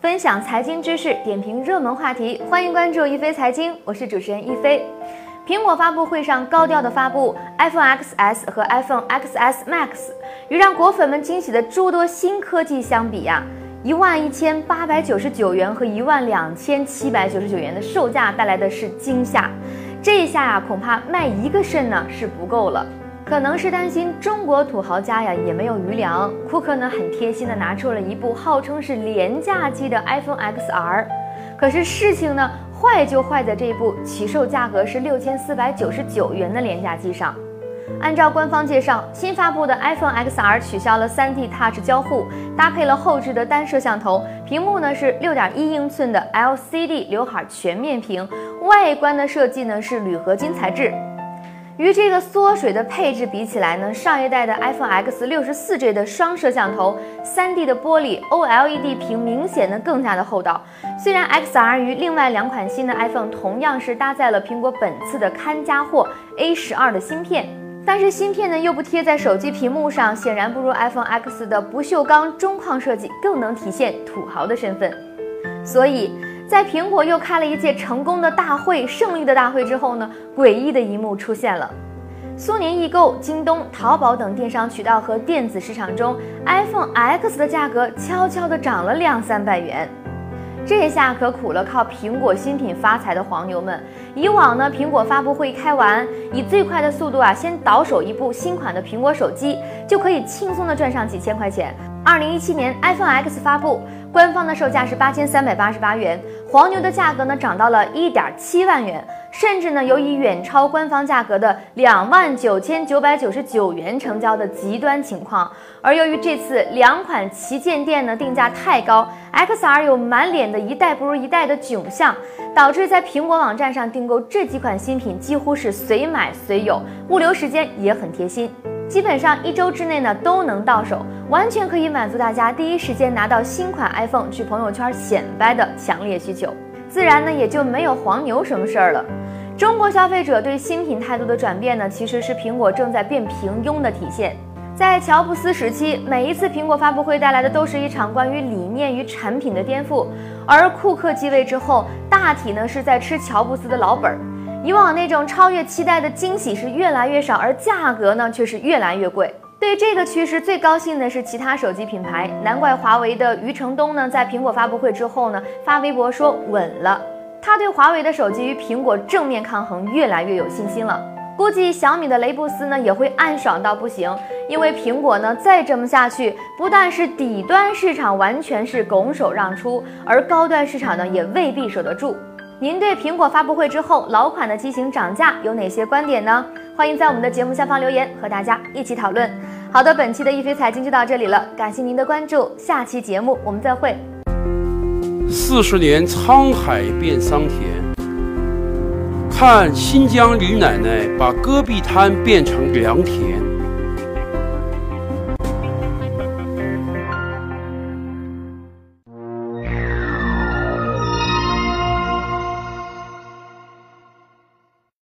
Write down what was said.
分享财经知识，点评热门话题，欢迎关注一飞财经，我是主持人一飞。苹果发布会上高调的发布 iPhone XS 和 iPhone XS Max，与让果粉们惊喜的诸多新科技相比呀，一万一千八百九十九元和一万两千七百九十九元的售价带来的是惊吓。这一下呀，恐怕卖一个肾呢是不够了。可能是担心中国土豪家呀也没有余粮，库克呢很贴心的拿出了一部号称是廉价机的 iPhone XR。可是事情呢坏就坏在这部起售价格是六千四百九十九元的廉价机上。按照官方介绍，新发布的 iPhone XR 取消了 3D Touch 交互，搭配了后置的单摄像头，屏幕呢是六点一英寸的 LCD 刘海全面屏，外观的设计呢是铝合金材质。与这个缩水的配置比起来呢，上一代的 iPhone X 六十四 G 的双摄像头、3D 的玻璃 OLED 屏明显的更加的厚道。虽然 XR 与另外两款新的 iPhone 同样是搭载了苹果本次的看家货 A 十二的芯片，但是芯片呢又不贴在手机屏幕上，显然不如 iPhone X 的不锈钢中框设计更能体现土豪的身份。所以。在苹果又开了一届成功的大会、胜利的大会之后呢，诡异的一幕出现了。苏宁易购、京东、淘宝等电商渠道和电子市场中，iPhone X 的价格悄悄地涨了两三百元。这下可苦了靠苹果新品发财的黄牛们。以往呢，苹果发布会开完，以最快的速度啊，先倒手一部新款的苹果手机，就可以轻松的赚上几千块钱。二零一七年 iPhone X 发布，官方的售价是八千三百八十八元，黄牛的价格呢涨到了一点七万元，甚至呢有以远超官方价格的两万九千九百九十九元成交的极端情况。而由于这次两款旗舰店呢定价太高，XR 有满脸的一代不如一代的窘相，导致在苹果网站上订购这几款新品几乎是随买随有，物流时间也很贴心。基本上一周之内呢都能到手，完全可以满足大家第一时间拿到新款 iPhone 去朋友圈显摆的强烈需求，自然呢也就没有黄牛什么事儿了。中国消费者对新品态度的转变呢，其实是苹果正在变平庸的体现。在乔布斯时期，每一次苹果发布会带来的都是一场关于理念与产品的颠覆，而库克继位之后，大体呢是在吃乔布斯的老本儿。以往那种超越期待的惊喜是越来越少，而价格呢却是越来越贵。对这个趋势最高兴的是其他手机品牌，难怪华为的余承东呢在苹果发布会之后呢发微博说稳了，他对华为的手机与苹果正面抗衡越来越有信心了。估计小米的雷布斯呢也会暗爽到不行，因为苹果呢再这么下去，不但是底端市场完全是拱手让出，而高端市场呢也未必守得住。您对苹果发布会之后老款的机型涨价有哪些观点呢？欢迎在我们的节目下方留言，和大家一起讨论。好的，本期的易飞财经就到这里了，感谢您的关注，下期节目我们再会。四十年沧海变桑田，看新疆李奶奶把戈壁滩变成良田。